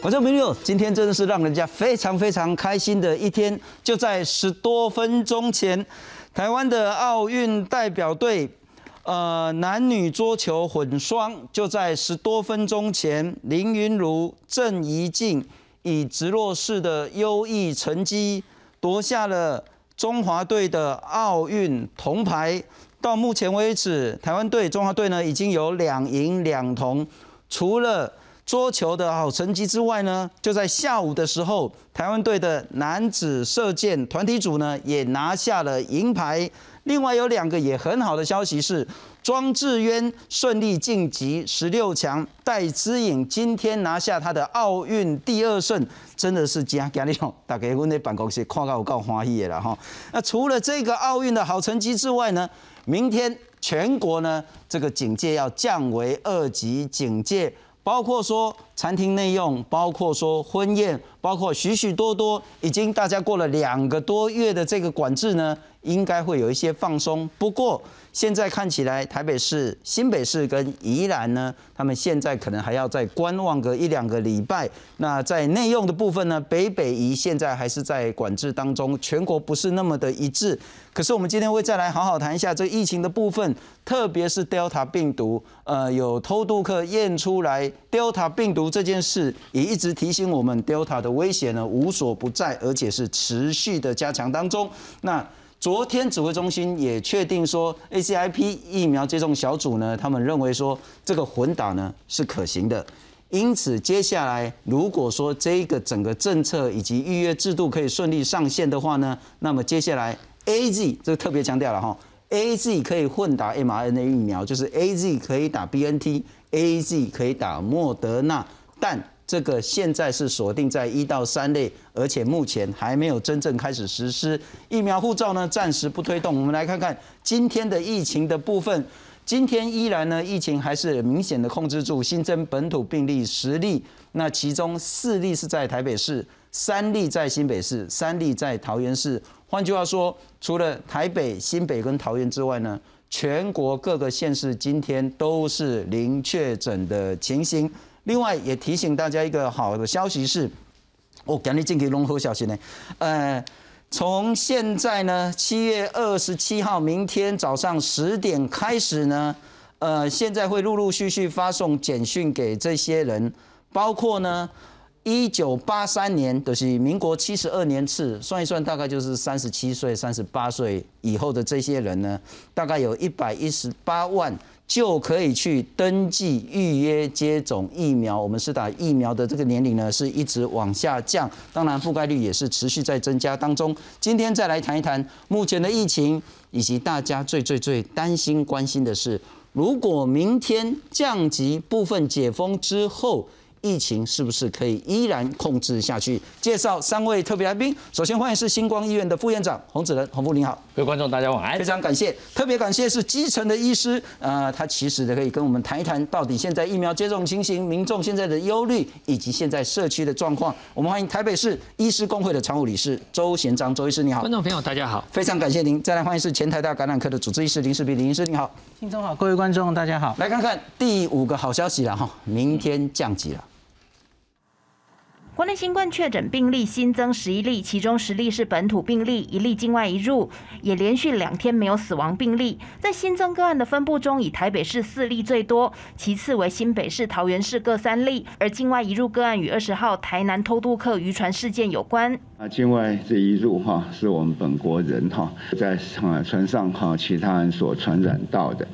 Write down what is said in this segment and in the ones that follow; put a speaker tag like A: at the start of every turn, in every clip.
A: 观众朋友，今天真的是让人家非常非常开心的一天。就在十多分钟前，台湾的奥运代表队，呃，男女桌球混双，就在十多分钟前，林云如、郑怡静以直落式的优异成绩夺下了中华队的奥运铜牌。到目前为止，台湾队、中华队呢已经有两银两铜，除了桌球的好成绩之外呢，就在下午的时候，台湾队的男子射箭团体组呢也拿下了银牌。另外有两个也很好的消息是，庄智渊顺利晋级十六强，戴资颖今天拿下他的奥运第二胜，真的是加加力哦！大家我那办公室看到我够欢喜的了哈。那除了这个奥运的好成绩之外呢，明天全国呢这个警戒要降为二级警戒。包括说餐厅内用，包括说婚宴，包括许许多多，已经大家过了两个多月的这个管制呢，应该会有一些放松。不过现在看起来，台北市、新北市跟宜兰呢，他们现在可能还要再观望个一两个礼拜。那在内用的部分呢，北北宜现在还是在管制当中，全国不是那么的一致。可是我们今天会再来好好谈一下这疫情的部分，特别是 Delta 病毒，呃，有偷渡客验出来 Delta 病毒这件事，也一直提醒我们 Delta 的威胁呢无所不在，而且是持续的加强当中。那昨天指挥中心也确定说，ACIP 疫苗接种小组呢，他们认为说这个混打呢是可行的。因此，接下来如果说这个整个政策以及预约制度可以顺利上线的话呢，那么接下来。A Z 这个特别强调了哈，A Z 可以混打 mRNA 疫苗，就是 A Z 可以打 B N T，A Z 可以打莫德纳，但这个现在是锁定在一到三类，而且目前还没有真正开始实施疫苗护照呢，暂时不推动。我们来看看今天的疫情的部分，今天依然呢，疫情还是明显的控制住，新增本土病例十例，那其中四例是在台北市，三例在新北市，三例在桃园市。换句话说，除了台北、新北跟桃园之外呢，全国各个县市今天都是零确诊的情形。另外也提醒大家一个好的消息是，我赶紧进去龙河消息呢。呃，从现在呢，七月二十七号，明天早上十点开始呢，呃，现在会陆陆续续发送简讯给这些人，包括呢。一九八三年，就是民国七十二年次，算一算，大概就是三十七岁、三十八岁以后的这些人呢，大概有一百一十八万，就可以去登记预约接种疫苗。我们是打疫苗的这个年龄呢，是一直往下降，当然覆盖率也是持续在增加当中。今天再来谈一谈目前的疫情，以及大家最最最担心关心的是，如果明天降级部分解封之后。疫情是不是可以依然控制下去？介绍三位特别来宾，首先欢迎是星光医院的副院长洪子仁，洪副您好，
B: 各位观众大家晚安，
A: 非常感谢，特别感谢是基层的医师，呃，他其实可以跟我们谈一谈到底现在疫苗接种情形，民众现在的忧虑，以及现在社区的状况。我们欢迎台北市医师工会的常务理事周贤章，周医师你好，
B: 观众朋友大家好，
A: 非常感谢您。再来欢迎是前台大感染科的主治医师林世斌林医师你好，
C: 听众好，各位观众大家好，
A: 来看看第五个好消息了哈，明天降级了。
D: 国内新冠确诊病例新增十一例，其中十例是本土病例，一例境外移入，也连续两天没有死亡病例。在新增个案的分布中，以台北市四例最多，其次为新北市、桃园市各三例。而境外移入个案与二十号台南偷渡客渔船事件有关。
E: 啊，境外这一入哈，是我们本国人哈，在船上哈其他人所传染到的。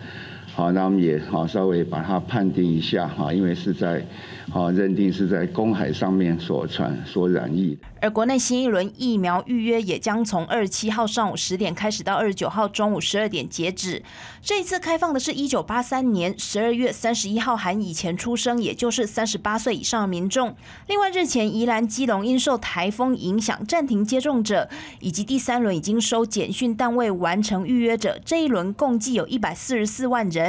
E: 好，那我们也好稍微把它判定一下哈，因为是在。好，认定是在公海上面所传、所染疫。
D: 而国内新一轮疫苗预约也将从二十七号上午十点开始，到二十九号中午十二点截止。这一次开放的是一九八三年十二月三十一号含以前出生，也就是三十八岁以上的民众。另外，日前宜兰基隆因受台风影响暂停接种者，以及第三轮已经收简讯但未完成预约者，这一轮共计有一百四十四万人。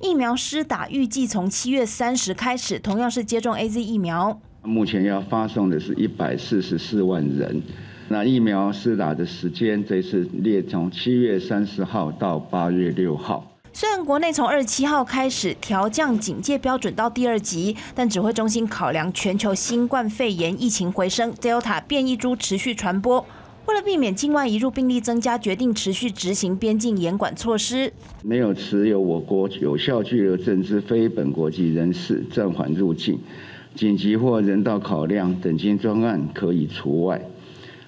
D: 疫苗施打预计从七月三十开始，同样是接种 A Z 疫苗。
E: 目前要发送的是一百四十四万人，那疫苗施打的时间这次列从七月三十号到八月六号。
D: 虽然国内从二十七号开始调降警戒标准到第二级，但指挥中心考量全球新冠肺炎疫情回升，Delta 变异株持续传播，为了避免境外移入病例增加，决定持续执行边境严管措施。
E: 没有持有我国有效居留证之非本国籍人士暂缓入境，紧急或人道考量等经专案可以除外。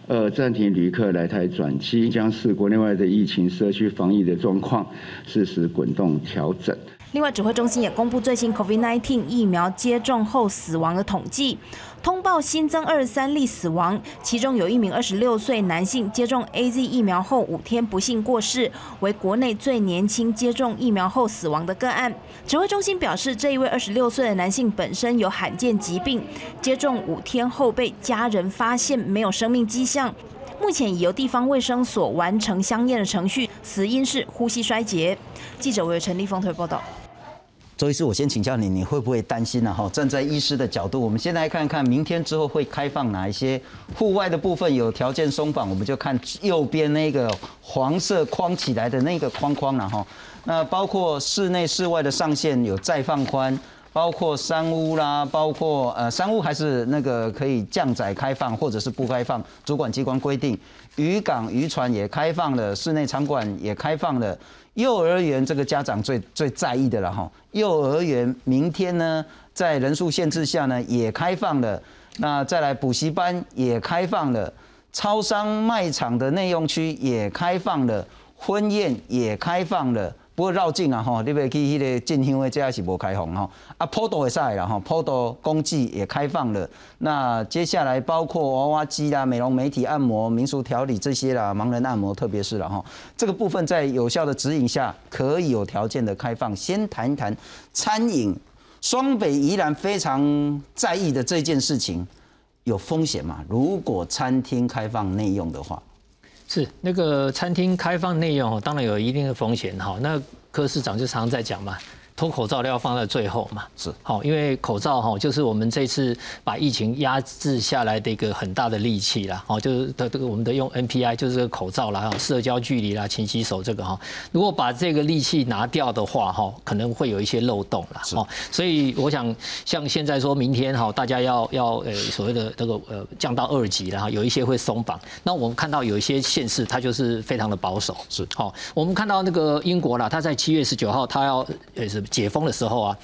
E: 二、暂停旅客来台转机，将视国内外的疫情、社区防疫的状况，适时滚动调整。
D: 另外，指挥中心也公布最新 COVID-19 疫苗接种后死亡的统计，通报新增二十三例死亡，其中有一名二十六岁男性接种 A Z 疫苗后五天不幸过世，为国内最年轻接种疫苗后死亡的个案。指挥中心表示，这一位二十六岁的男性本身有罕见疾病，接种五天后被家人发现没有生命迹象，目前已由地方卫生所完成相验的程序，死因是呼吸衰竭。记者为陈立峰推报道。
A: 周医师，我先请教你，你会不会担心呢？哈，站在医师的角度，我们先来看看明天之后会开放哪一些户外的部分有条件松绑，我们就看右边那个黄色框起来的那个框框了哈。那包括室内、室外的上限有再放宽，包括山屋啦，包括呃山屋还是那个可以降载开放或者是不开放，主管机关规定。渔港、渔船也开放了，室内场馆也开放了。幼儿园这个家长最最在意的了哈，幼儿园明天呢在人数限制下呢也开放了，那再来补习班也开放了，超商卖场的内用区也开放了，婚宴也开放了。不过绕境啊吼，你要去迄个进香的，这也是无开放吼。啊，坡道也晒了哈，坡道公祭也开放了。那接下来包括娃娃机啦、美容美体按摩、民俗调理这些啦，盲人按摩特别是了哈。这个部分在有效的指引下，可以有条件的开放。先谈一谈餐饮，双北依然非常在意的这件事情，有风险吗？如果餐厅开放内用的话？
C: 是那个餐厅开放内容，当然有一定的风险哈。那柯市长就常常在讲嘛。脱口罩都要放在最后嘛？
A: 是
C: 好，因为口罩哈，就是我们这次把疫情压制下来的一个很大的利器啦。哦，就是的这个我们的用 NPI 就是这个口罩啦，社交距离啦，勤洗手这个哈。如果把这个利器拿掉的话哈，可能会有一些漏洞啦。哦，所以我想像现在说明天哈，大家要要呃所谓的这个呃降到二级然后有一些会松绑。那我们看到有一些县市它就是非常的保守。
A: 是
C: 好，我们看到那个英国啦，它在七月十九号它要呃是。解封的时候啊，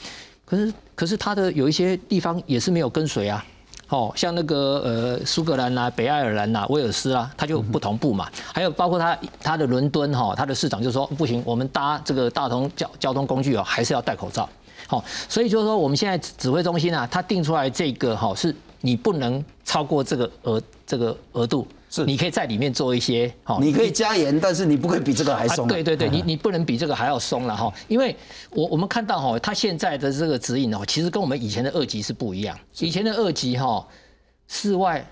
C: 可是可是它的有一些地方也是没有跟随啊，哦，像那个呃苏格兰呐、北爱尔兰呐、威尔斯啊，它就不同步嘛。还有包括它它的伦敦哈，它的市长就说不行，我们搭这个大通交交通工具哦，还是要戴口罩。好，所以就是说我们现在指挥中心啊，它定出来这个哈，是你不能超过这个额这个额度。
A: 是，
C: 你可以在里面做一些，
A: 哈，你可以加盐，但是你不会比这个还松。
C: 对对对，你你不能比这个还要松了哈，因为我我们看到哈，它现在的这个指引哦，其实跟我们以前的二级是不一样，以前的二级哈，室外。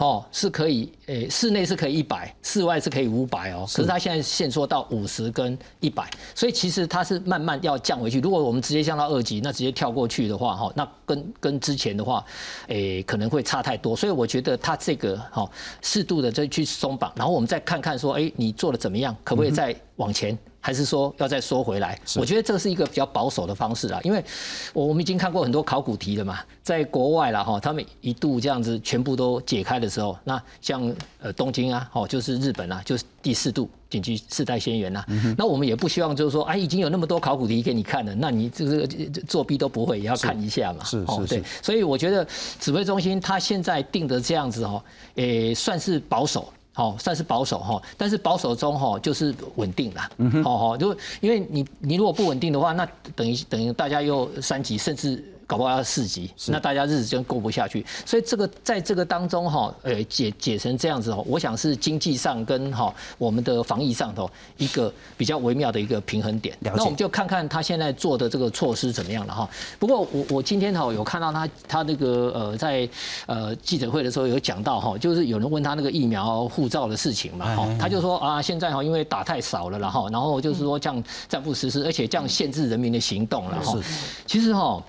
C: 哦，是可以，诶，室内是可以一百，室外是可以五百哦。可是它现在限缩到五十跟一百，所以其实它是慢慢要降回去。如果我们直接降到二级，那直接跳过去的话，哈，那跟跟之前的话，诶，可能会差太多。所以我觉得它这个哈，适度的再去松绑，然后我们再看看说，哎，你做的怎么样，可不可以再往前？还是说要再缩回来？我觉得这是一个比较保守的方式啊，因为我我们已经看过很多考古题了嘛，在国外了哈，他们一度这样子全部都解开的时候，那像呃东京啊，哦就是日本啊，就是第四度紧急事态宣言呐。那我们也不希望就是说，哎，已经有那么多考古题给你看了，那你这个作弊都不会，也要看一下嘛。
A: 是是是。
C: 所以我觉得指挥中心他现在定的这样子哦，诶算是保守。好，算是保守哈，但是保守中哈就是稳定啦。好好，就因为你你如果不稳定的话，那等于等于大家又三级甚至。搞不好要四级，那大家日子真过不下去。所以这个在这个当中哈，呃，解解成这样子哦，我想是经济上跟哈我们的防疫上头一个比较微妙的一个平衡点。那我们就看看他现在做的这个措施怎么样了哈。不过我我今天哈有看到他他那个呃在呃记者会的时候有讲到哈，就是有人问他那个疫苗护照的事情嘛哈，他就说啊现在哈因为打太少了然后然后就是说这样暂不实施，而且这样限制人民的行动了哈。其实哈。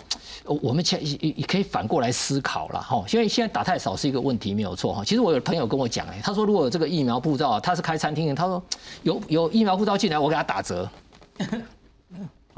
C: 我们也也也可以反过来思考了哈，因为现在打太少是一个问题，没有错哈。其实我有朋友跟我讲哎，他说如果有这个疫苗护照，他是开餐厅的，他说有有疫苗护照进来，我给他打折。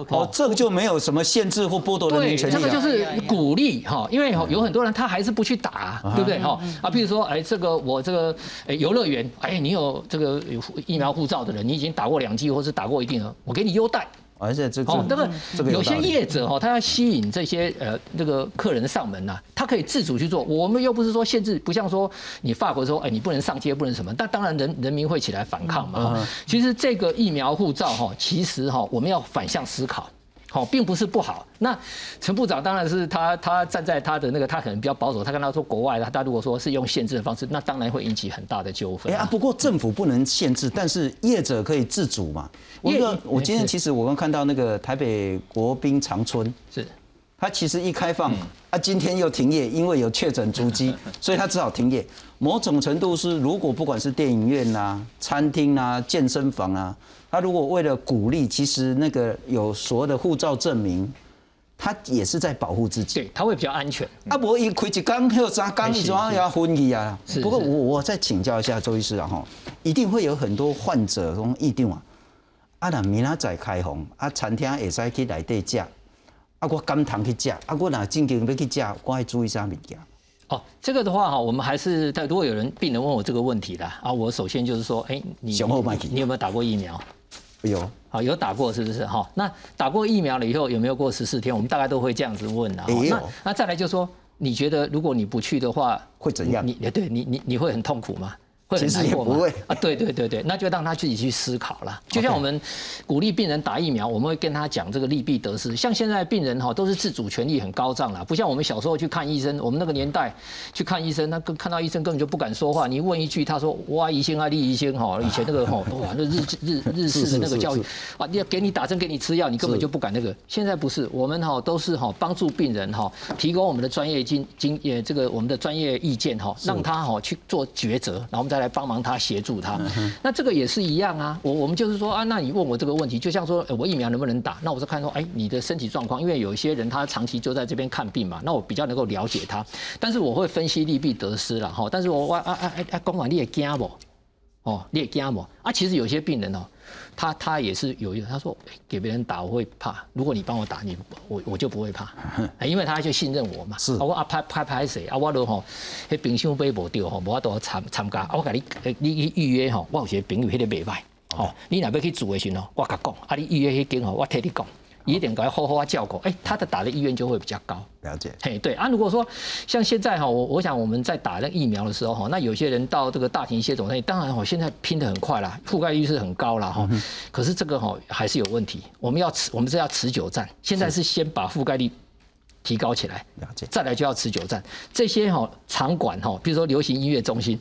A: 哦，这个就没有什么限制或剥夺人民权利
C: 这个就是鼓励哈，因为有很多人他还是不去打，对不对哈？啊，比如说，哎，这个我这个哎游乐园，哎，你有这个有疫苗护照的人，你已经打过两剂或是打过一定了，我给你优待。
A: 而且这哦，这个
C: 有些业者哈，他要吸引这些呃这个客人上门呐，他可以自主去做。我们又不是说限制，不像说你法国说，哎，你不能上街，不能什么。但当然人人民会起来反抗嘛。其实这个疫苗护照哈，其实哈，我们要反向思考。好，并不是不好。那陈部长当然是他，他站在他的那个，他可能比较保守。他跟他说，国外的他如果说是用限制的方式，那当然会引起很大的纠纷。
A: 哎啊，不过政府不能限制，但是业者可以自主嘛。我我今天其实我刚看到那个台北国宾长春，
C: 是，
A: 他其实一开放，啊，今天又停业，因为有确诊足迹，所以他只好停业。某种程度是，如果不管是电影院呐、餐厅啊、健身房啊。他如果为了鼓励，其实那个有所谓的护照证明，他也是在保护自己。
C: 对，他会比较安全。
A: 啊，不一开一缸还有啥缸，你总要分去啊。不过我我再请教一下周医师啊，哈，一定会有很多患者从一定啊，啊那明仔载开放，啊餐厅会使去内底食，啊我甘糖去食，啊我若正经要去食，我要注意啥物件？
C: 哦，这个的话哈，我们还是在如果有人病人问我这个问题的啊，我首先就是说，哎，你你有没有打过疫苗？
A: 有，
C: 好有打过是不是？哈，那打过疫苗了以后有没有过十四天？我们大概都会这样子问啊。
A: 那
C: 那再来就说，你觉得如果你不去的话
A: 会怎样？
C: 你对你你你会很痛苦吗？
A: 其实也不会
C: 啊，对对对对，那就让他自己去思考了。就像我们鼓励病人打疫苗，我们会跟他讲这个利弊得失。像现在病人哈都是自主权利很高涨了，不像我们小时候去看医生，我们那个年代去看医生，那看到医生根本就不敢说话，你问一句，他说哇医生啊，李医生哈，以前那个哈哇那日日日式的那个教育啊，要给你打针给你吃药，你根本就不敢那个。现在不是，我们哈都是哈帮助病人哈，提供我们的专业经经也这个我们的专业意见哈，让他哈去做抉择，然后我们再来帮忙他协。助他，那这个也是一样啊。我我们就是说啊，那你问我这个问题，就像说我疫苗能不能打？那我是看说，哎，你的身体状况，因为有一些人他长期就在这边看病嘛，那我比较能够了解他。但是我会分析利弊得失了哈。但是我啊啊啊啊，公管你也惊不？哦，你也惊不？啊，其实有些病人哦。他他也是有一个，他说给别人打我会怕，如果你帮我打你，我我就不会怕，因为他就信任我嘛。
A: 是，
C: 我啊拍拍拍谁啊，我都吼，迄冰箱杯无掉吼，无法度参参加啊，我甲你你预约吼，我有些朋友迄个袂歹，吼，你若要去做的时候，我甲讲，啊你预约迄间吼，我替你讲。一点该好好啊照顾，哎，他的打的意愿就会比较高。
A: 了解，
C: 嘿，对啊，如果说像现在哈，我我想我们在打那疫苗的时候哈，那有些人到这个大型接种那，当然哈，现在拼的很快啦，覆盖率是很高了哈。可是这个哈还是有问题，我们要持，我们是要持久战。现在是先把覆盖率提高起来，
A: 了解，
C: 再来就要持久战。这些哈场馆哈，比如说流行音乐中心，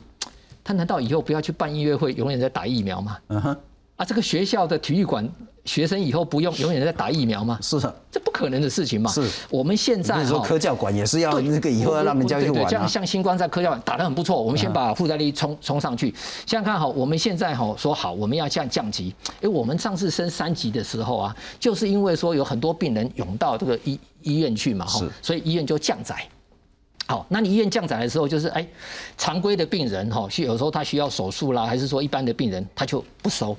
C: 他难道以后不要去办音乐会，永远在打疫苗吗？嗯哼。啊，这个学校的体育馆。学生以后不用永远在打疫苗吗？
A: 是的，
C: 这不可能的事情嘛。
A: 是，
C: 我们现在
A: 说科教馆也是要那个以后要让人家去玩啊。
C: 像像新冠在科教馆打得很不错，我们先把负载力冲冲上去。想想看好，我们现在哈说好我们要降降级。哎，我们上次升三级的时候啊，就是因为说有很多病人涌到这个医医院去嘛，哈，所以医院就降载。好，那你医院降载的时候，就是哎，常规的病人哈，是有时候他需要手术啦，还是说一般的病人他就不收。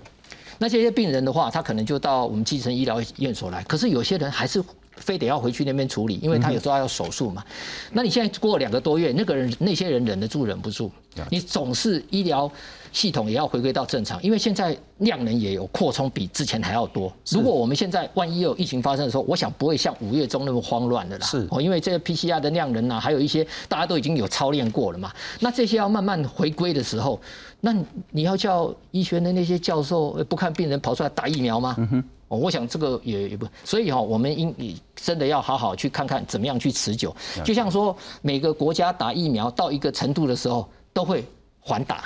C: 那这些病人的话，他可能就到我们基层医疗院所来。可是有些人还是非得要回去那边处理，因为他有时候要手术嘛。那你现在过两个多月，那个人那些人忍得住忍不住？你总是医疗系统也要回归到正常，因为现在量能也有扩充，比之前还要多。如果我们现在万一有疫情发生的时候，我想不会像五月中那么慌乱的啦。
A: 是
C: 哦，因为这个 PCR 的量能啊，还有一些大家都已经有操练过了嘛。那这些要慢慢回归的时候。那你要叫医学的那些教授不看病人跑出来打疫苗吗？哦，我想这个也也不，所以哈，我们应真的要好好去看看怎么样去持久。就像说每个国家打疫苗到一个程度的时候都会缓打，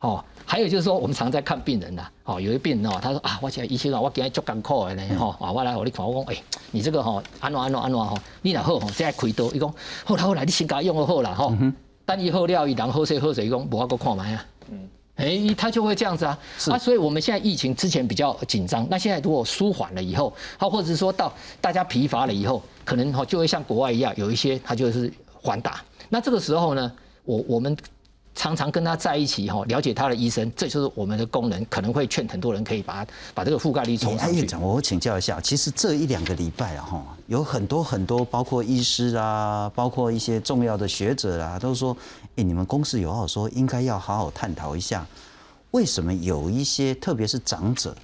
C: 哦，还有就是说我们常在看病人呐，哦，有些病人哦，他说啊，我现在医生啊，我今天做艰苦的呢，哈，啊，我来我你看我讲，哎，你这个哈安怎安怎安怎哈，你若好吼，现在开刀，伊讲好啦好啦，你先甲用就好啦，吼，等伊好了，伊人好势好势，伊讲无法搁看卖啊。嗯，哎，他就会这样子啊，啊，所以我们现在疫情之前比较紧张，那现在如果舒缓了以后，好，或者是说到大家疲乏了以后，可能哈就会像国外一样，有一些他就是缓打。那这个时候呢，我我们常常跟他在一起哈，了解他的医生，这就是我们的功能，可能会劝很多人可以把把这个覆盖率冲上去。
A: 院长，我请教一下，其实这一两个礼拜啊哈，有很多很多，包括医师啊，包括一些重要的学者啊，都说，哎，你们公司有话说，应该要好好探讨一下，为什么有一些，特别是长者，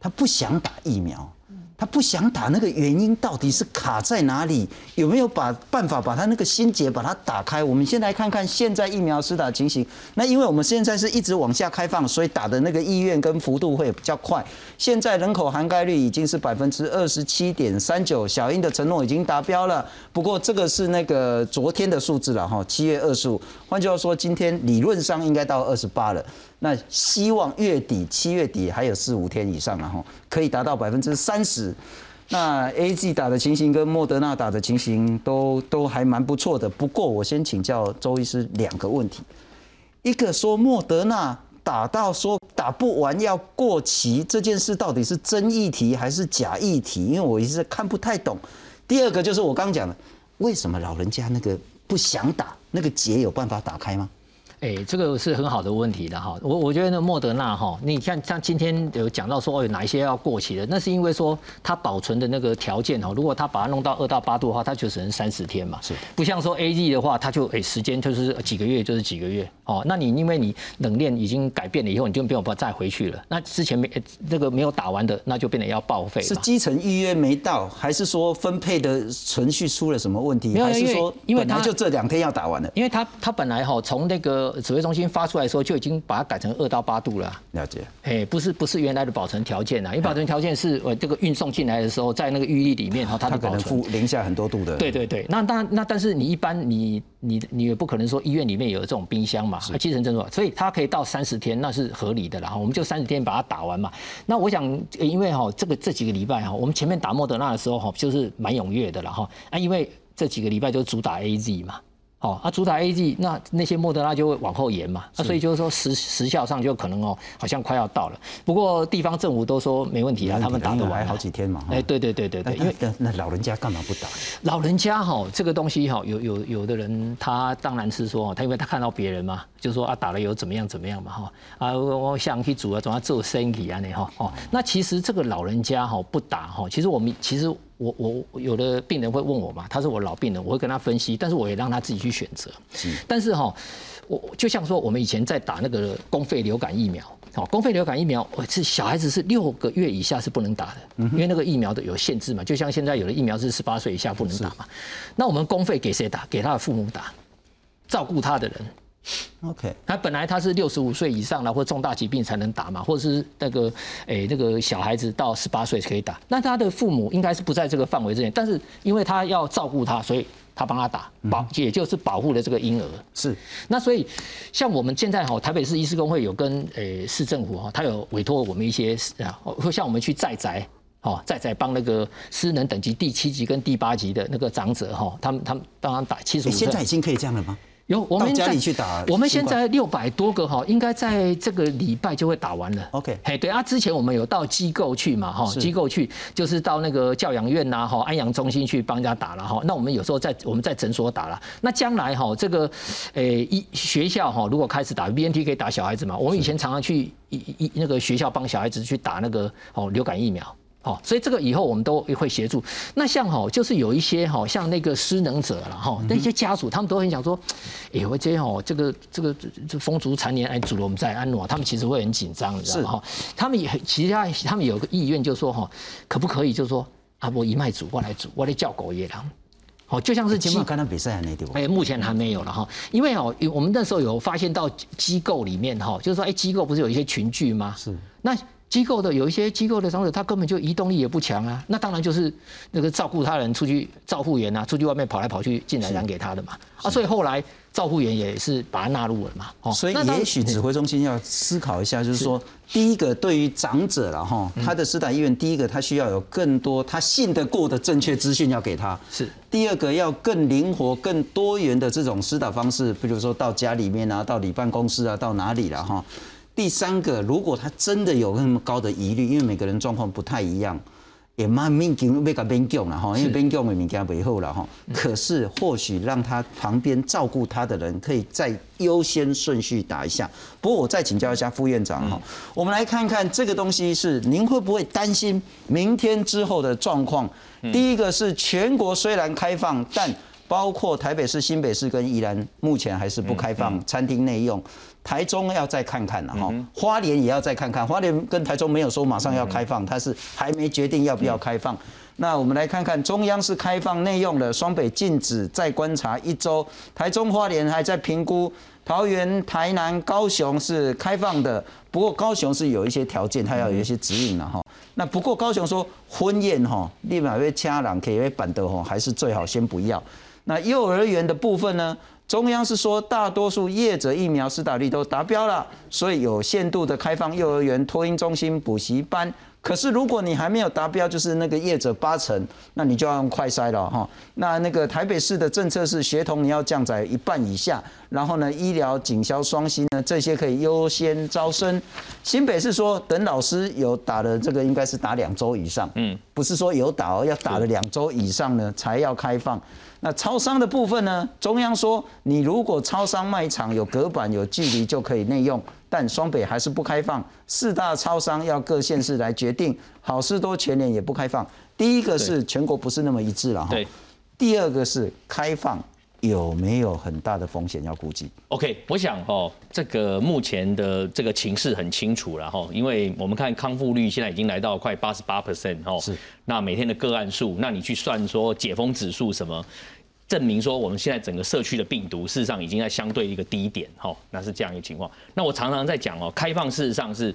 A: 他不想打疫苗。他不想打，那个原因到底是卡在哪里？有没有把办法把他那个心结把它打开？我们先来看看现在疫苗施打情形。那因为我们现在是一直往下开放，所以打的那个意愿跟幅度会比较快。现在人口涵盖率已经是百分之二十七点三九，小英的承诺已经达标了。不过这个是那个昨天的数字了哈，七月二十五。换句话说，今天理论上应该到二十八了。那希望月底七月底还有四五天以上，然后可以达到百分之三十。那 A G 打的情形跟莫德纳打的情形都都还蛮不错的。不过我先请教周医师两个问题：一个说莫德纳打到说打不完要过期这件事到底是真议题还是假议题？因为我一直看不太懂。第二个就是我刚讲的，为什么老人家那个不想打，那个结有办法打开吗？
C: 哎，这个是很好的问题的哈。我我觉得那莫德纳哈，你看像今天有讲到说哦，有哪一些要过期的，那是因为说它保存的那个条件哈，如果它把它弄到二到八度的话，它就只能三十天嘛。是。不像说 A Z 的话，它就哎时间就是几个月就是几个月哦。那你因为你冷链已经改变了以后，你就没有办法再回去了。那之前没那个没有打完的，那就变得要报废。
A: 是基层预约没到，还是说分配的程序出了什么问题？
C: 还
A: 是说因为它就这两天要打完了？
C: 因为它它本来哈从那个。指挥中心发出来的时候就已经把它改成二到八度了。
A: 了解。
C: 哎，不是不是原来的保存条件啊，因为保存条件是呃这个运送进来的时候在那个预立里面哈，它
A: 可能负零下很多度的。
C: 对对对，那当然那但是你一般你你你也不可能说医院里面有这种冰箱嘛，基层诊所，所以它可以到三十天，那是合理的啦。我们就三十天把它打完嘛。那我想因为哈这个这几个礼拜哈，我们前面打莫德纳的时候哈就是蛮踊跃的了哈，啊因为这几个礼拜就主打 A Z 嘛。哦，啊，主打 A G，那那些莫德拉就会往后延嘛，啊，所以就是说时时效上就可能哦，好像快要到了。不过地方政府都说没问题啊，他们打得完
A: 好几天嘛。
C: 哎，对对对对对，
A: 因为那老人家干嘛不打？
C: 老人家哈，这个东西哈，有有有的人他当然是说，他因为他看到别人嘛，就说啊打了有怎么样怎么样嘛哈，啊我想去煮啊，总要做生意啊那哈哦，那其实这个老人家哈不打哈，其实我们其实。我我有的病人会问我嘛，他是我老病人，我会跟他分析，但是我也让他自己去选择。但是哈，我就像说我们以前在打那个公费流感疫苗，哦，公费流感疫苗是小孩子是六个月以下是不能打的，因为那个疫苗的有限制嘛。就像现在有的疫苗是十八岁以下不能打嘛。那我们公费给谁打？给他的父母打，照顾他的人。
A: OK，
C: 那本来他是六十五岁以上了，或重大疾病才能打嘛，或者是那个诶那个小孩子到十八岁可以打，那他的父母应该是不在这个范围之内，但是因为他要照顾他，所以他帮他打保，也就是保护了这个婴儿。
A: 是，
C: 那所以像我们现在哈，台北市医师工会有跟诶市政府哈，他有委托我们一些啊，会像我们去在宅，哦在宅帮那个失能等级第七级跟第八级的那个长者哈，他们他们帮他打七十五
A: 现在已经可以这样了吗？
C: 有，我们
A: 家里去打。
C: 我们现在六百多个哈，应该在这个礼拜就会打完了。
A: OK，
C: 嘿，对啊，之前我们有到机构去嘛，哈，机构去就是到那个教养院呐，哈，安阳中心去帮人家打了哈。那我们有时候在我们在诊所打了。那将来哈，这个诶一学校哈，如果开始打 BNT 可以打小孩子嘛？我们以前常常去一一那个学校帮小孩子去打那个哦流感疫苗。好，所以这个以后我们都会协助。那像哈，就是有一些哈，像那个失能者了哈，那些家属他们都很想说，哎，我这哦，这个这个这风烛残年，哎，主了我们在安暖，他们其实会很紧张，你知道吗？哈，他们也其实他他们有个意愿，就是说哈，可不可以就是说啊，我一脉主，我来主，我来叫狗野狼。好，就像是
A: 今晚刚刚比赛那地方，
C: 哎，目前还没有了哈，因为哦，我们那时候有发现到机构里面哈，就是说，哎，机构不是有一些群聚吗？
A: 是，
C: 那。机构的有一些机构的长者，他根本就移动力也不强啊，那当然就是那个照顾他人出去照护员啊，出去外面跑来跑去进来染给他的嘛啊，所以后来照护员也是把他纳入了嘛。
A: 哦，所以也许指挥中心要思考一下，就是说，第一个对于长者了哈，他的施打医院，第一个他需要有更多他信得过的正确资讯要给他，
C: 是。
A: 第二个要更灵活、更多元的这种施打方式，比如说到家里面啊，到你办公室啊，到哪里了哈。第三个，如果他真的有那么高的疑虑，因为每个人状况不太一样，也蛮勉强要甲勉强了哈，因为勉强的物件袂好了哈。可是或许让他旁边照顾他的人，可以再优先顺序打一下。不过我再请教一下副院长哈，我们来看看这个东西是您会不会担心明天之后的状况？第一个是全国虽然开放，但包括台北市、新北市跟宜兰目前还是不开放餐厅内用。台中要再看看了哈，花莲也要再看看。花莲跟台中没有说马上要开放，它是还没决定要不要开放。那我们来看看，中央是开放内用的，双北禁止再观察一周。台中、花莲还在评估，桃园、台南、高雄是开放的，不过高雄是有一些条件，它要有一些指引了哈。那不过高雄说婚宴哈，立马被掐人可以办的哈，还是最好先不要。那幼儿园的部分呢？中央是说，大多数业者疫苗施打率都达标了，所以有限度的开放幼儿园、托婴中心、补习班。可是如果你还没有达标，就是那个业者八成，那你就要用快筛了哈。那那个台北市的政策是，协同你要降载一半以下，然后呢，医疗、警消、双薪呢，这些可以优先招生。新北是说，等老师有打的这个，应该是打两周以上，嗯，不是说有打哦，要打了两周以上呢才要开放。那超商的部分呢？中央说，你如果超商卖场有隔板、有距离就可以内用，但双北还是不开放。四大超商要各县市来决定。好事多全年也不开放。第一个是全国不是那么一致了哈。对。第二个是开放有没有很大的风险要估计
B: ？OK，我想哦，这个目前的这个情势很清楚了哈，因为我们看康复率现在已经来到快八十八 percent 哦。是。那每天的个案数，那你去算说解封指数什么？证明说，我们现在整个社区的病毒事实上已经在相对一个低点，哈，那是这样一个情况。那我常常在讲哦，开放事实上是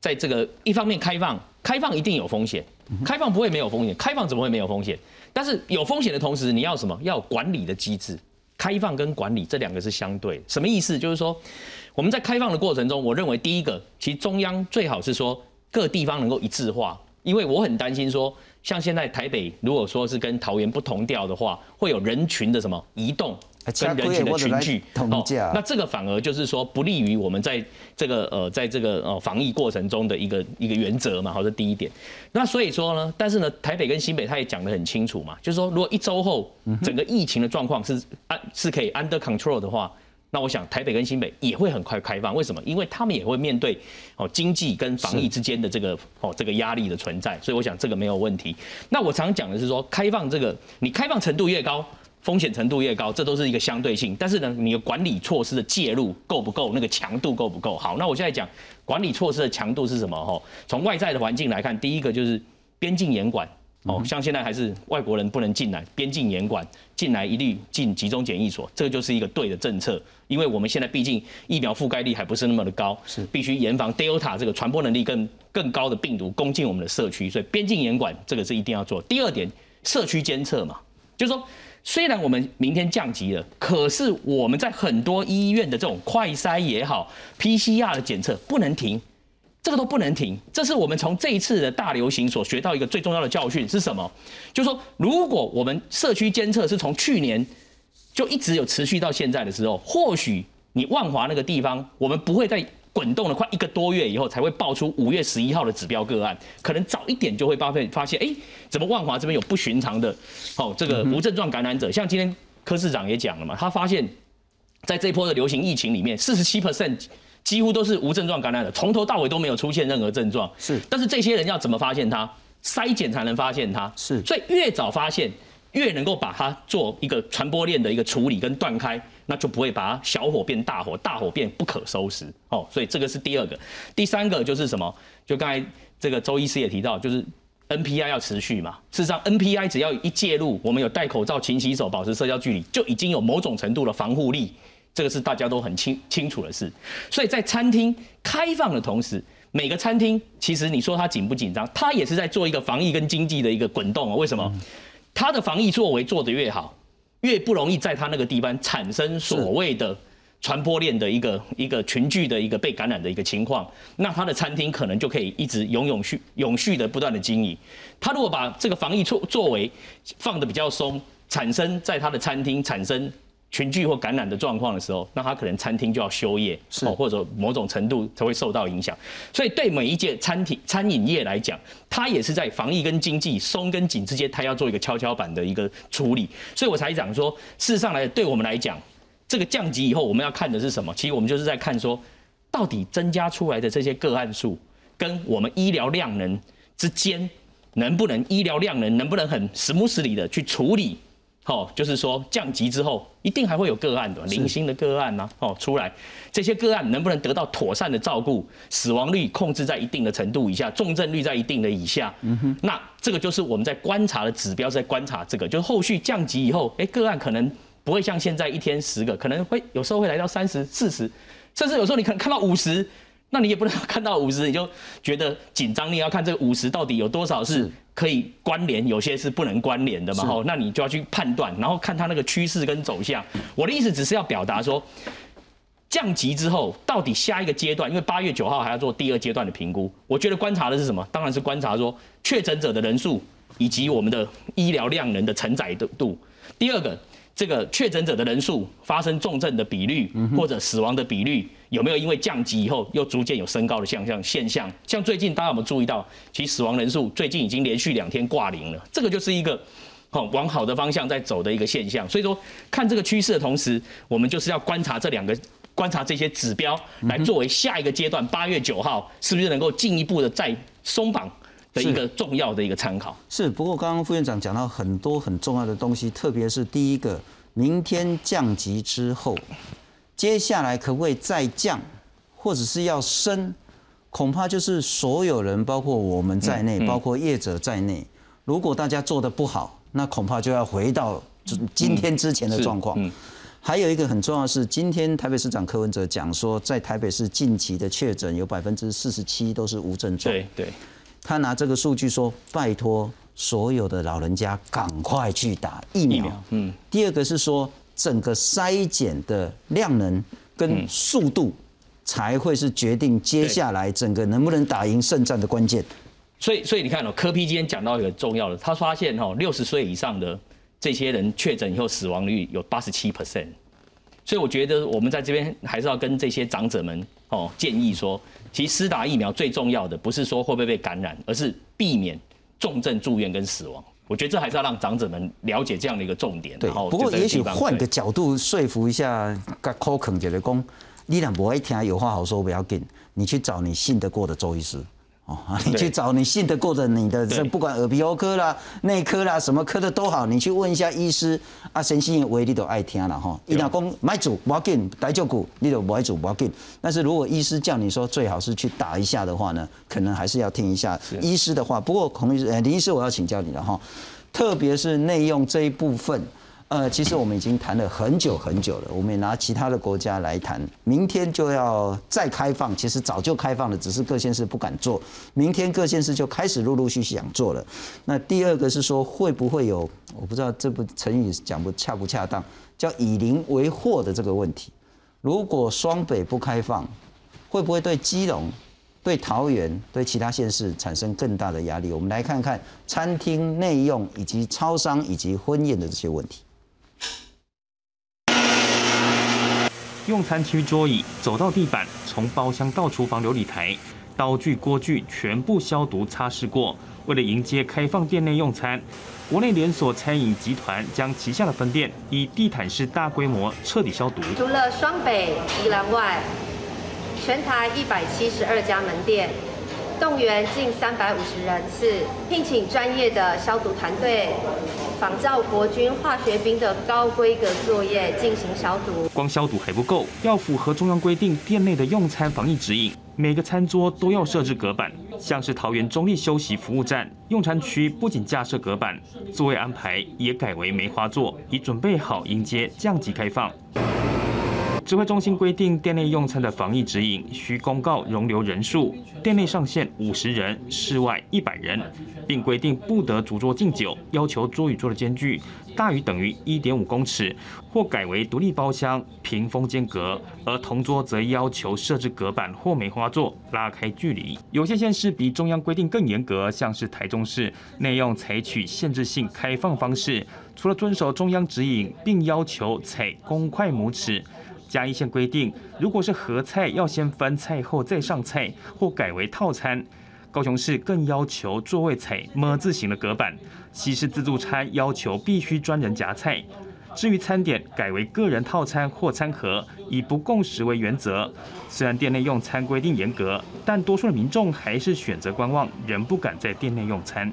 B: 在这个一方面开放，开放一定有风险，开放不会没有风险，开放怎么会没有风险？但是有风险的同时，你要什么？要管理的机制，开放跟管理这两个是相对。什么意思？就是说我们在开放的过程中，我认为第一个，其实中央最好是说各地方能够一致化，因为我很担心说。像现在台北，如果说是跟桃园不同调的话，会有人群的什么移动，跟人群的群聚，
A: 哦，
B: 那这个反而就是说不利于我们在这个呃，在这个呃防疫过程中的一个一个原则嘛，好，这第一点。那所以说呢，但是呢，台北跟新北他也讲得很清楚嘛，就是说如果一周后整个疫情的状况是安是可以 under control 的话。那我想台北跟新北也会很快开放，为什么？因为他们也会面对哦经济跟防疫之间的这个哦这个压力的存在，所以我想这个没有问题。那我常讲的是说，开放这个你开放程度越高，风险程度越高，这都是一个相对性。但是呢，你的管理措施的介入够不够，那个强度够不够？好，那我现在讲管理措施的强度是什么？哈，从外在的环境来看，第一个就是边境严管。哦，像现在还是外国人不能进来，边境严管，进来一律进集中检疫所，这个就是一个对的政策。因为我们现在毕竟疫苗覆盖率还不是那么的高，是必须严防 Delta 这个传播能力更更高的病毒攻进我们的社区，所以边境严管这个是一定要做。第二点，社区监测嘛，就是说虽然我们明天降级了，可是我们在很多医院的这种快筛也好，PCR 的检测不能停。这个都不能停，这是我们从这一次的大流行所学到一个最重要的教训是什么？就是说，如果我们社区监测是从去年就一直有持续到现在的时候，或许你万华那个地方，我们不会在滚动了快一个多月以后才会爆出五月十一号的指标个案，可能早一点就会发现发现，哎，怎么万华这边有不寻常的，哦，这个无症状感染者，像今天柯市长也讲了嘛，他发现在这一波的流行疫情里面，四十七 percent。几乎都是无症状感染的，从头到尾都没有出现任何症状。
A: 是，
B: 但是这些人要怎么发现他？筛检才能发现他。
A: 是，
B: 所以越早发现，越能够把它做一个传播链的一个处理跟断开，那就不会把小火变大火，大火变不可收拾。哦，所以这个是第二个。第三个就是什么？就刚才这个周医师也提到，就是 NPI 要持续嘛。事实上，NPI 只要一介入，我们有戴口罩、勤洗手、保持社交距离，就已经有某种程度的防护力。这个是大家都很清清楚的事，所以在餐厅开放的同时，每个餐厅其实你说它紧不紧张，它也是在做一个防疫跟经济的一个滚动啊。为什么？它的防疫作为做得越好，越不容易在它那个地方产生所谓的传播链的一个一个群聚的一个被感染的一个情况，那它的餐厅可能就可以一直永永续永续的不断的经营。他如果把这个防疫作作为放的比较松，产生在他的餐厅产生。群聚或感染的状况的时候，那他可能餐厅就要休业，哦，或者某种程度才会受到影响。所以对每一届餐厅餐饮业来讲，它也是在防疫跟经济松跟紧之间，它要做一个跷跷板的一个处理。所以我才讲说，事实上来对我们来讲，这个降级以后，我们要看的是什么？其实我们就是在看说，到底增加出来的这些个案数，跟我们医疗量能之间，能不能医疗量能能不能很实木实理的去处理？哦，就是说降级之后，一定还会有个案的零星的个案呢。哦，出来这些个案能不能得到妥善的照顾，死亡率控制在一定的程度以下，重症率在一定的以下。嗯哼，那这个就是我们在观察的指标，在观察这个，就是后续降级以后，哎，个案可能不会像现在一天十个，可能会有时候会来到三十四十，甚至有时候你可能看到五十。那你也不能看到 五十你就觉得紧张，你要看这个五十到底有多少是可以关联，有些是不能关联的嘛？吼，那你就要去判断，然后看它那个趋势跟走向。我的意思只是要表达说，降级之后到底下一个阶段，因为八月九号还要做第二阶段的评估。我觉得观察的是什么？当然是观察说确诊者的人数以及我们的医疗量能的承载度。第二个。这个确诊者的人数、发生重症的比率或者死亡的比率，有没有因为降级以后又逐渐有升高的现象？现象像最近大家有没有注意到，其实死亡人数最近已经连续两天挂零了，这个就是一个好往好的方向在走的一个现象。所以说，看这个趋势的同时，我们就是要观察这两个、观察这些指标，来作为下一个阶段八月九号是不是能够进一步的再松绑。的一个重要的一个参考
A: 是，不过刚刚副院长讲到很多很重要的东西，特别是第一个，明天降级之后，接下来可不可以再降，或者是要升，恐怕就是所有人，包括我们在内，包括业者在内，如果大家做的不好，那恐怕就要回到今天之前的状况。还有一个很重要的是，今天台北市长柯文哲讲说，在台北市近期的确诊有百分之四十七都是无症状。
B: 对对。
A: 他拿这个数据说：“拜托所有的老人家赶快去打疫苗。”嗯。第二个是说，整个筛检的量能跟速度才会是决定接下来整个能不能打赢胜战的关键。
B: 所以，所以你看哦，科批今天讲到一个重要的，他发现哈，六十岁以上的这些人确诊以后死亡率有八十七 percent。所以我觉得我们在这边还是要跟这些长者们哦建议说，其实施打疫苗最重要的不是说会不会被感染，而是避免重症住院跟死亡。我觉得这还是要让长者们了解这样的一个重点。
A: 对，不过也许换个角度说服一下，甲口肯觉得讲，你俩不爱听有话好说不要紧，你去找你信得过的周医师。哦，你去找你信得过的你的这不管耳鼻喉科啦、内科啦，什么科的都好，你去问一下医师啊，神心为你都爱听了哈。伊老公买主不要紧，来就股你都买主不要紧。但是如果医师叫你说最好是去打一下的话呢，可能还是要听一下医师的话。不过孔医师，呃，林医师我要请教你了哈，特别是内用这一部分。呃，其实我们已经谈了很久很久了，我们也拿其他的国家来谈。明天就要再开放，其实早就开放了，只是各县市不敢做。明天各县市就开始陆陆续续想做了。那第二个是说，会不会有我不知道这部成语讲不恰不恰当，叫以邻为祸的这个问题？如果双北不开放，会不会对基隆、对桃园、对其他县市产生更大的压力？我们来看看餐厅内用以及超商以及婚宴的这些问题。
F: 用餐区桌椅、走到地板，从包厢到厨房琉璃台，刀具锅具全部消毒擦拭过。为了迎接开放店内用餐，国内连锁餐饮集团将旗下的分店以地毯式大规模彻底消毒。
G: 除了双北、宜兰外，全台一百七十二家门店。动员近三百五十人次，聘请专业的消毒团队，仿照国军化学兵的高规格作业进行消毒。
F: 光消毒还不够，要符合中央规定店内的用餐防疫指引，每个餐桌都要设置隔板。像是桃园中立休息服务站用餐区，不仅架设隔板，座位安排也改为梅花座，已准备好迎接降级开放。指挥中心规定，店内用餐的防疫指引需公告容留人数，店内上限五十人，室外一百人，并规定不得逐桌敬酒，要求桌与桌的间距大于等于一点五公尺，或改为独立包厢、屏风间隔，而同桌则要求设置隔板或梅花座，拉开距离。有些县市比中央规定更严格，像是台中市内用采取限制性开放方式，除了遵守中央指引，并要求采公筷母尺。嘉义县规定，如果是合菜，要先分菜后再上菜，或改为套餐。高雄市更要求座位采么字形的隔板，西式自助餐要求必须专人夹菜。至于餐点，改为个人套餐或餐盒，以不共食为原则。虽然店内用餐规定严格，但多数的民众还是选择观望，仍不敢在店内用餐。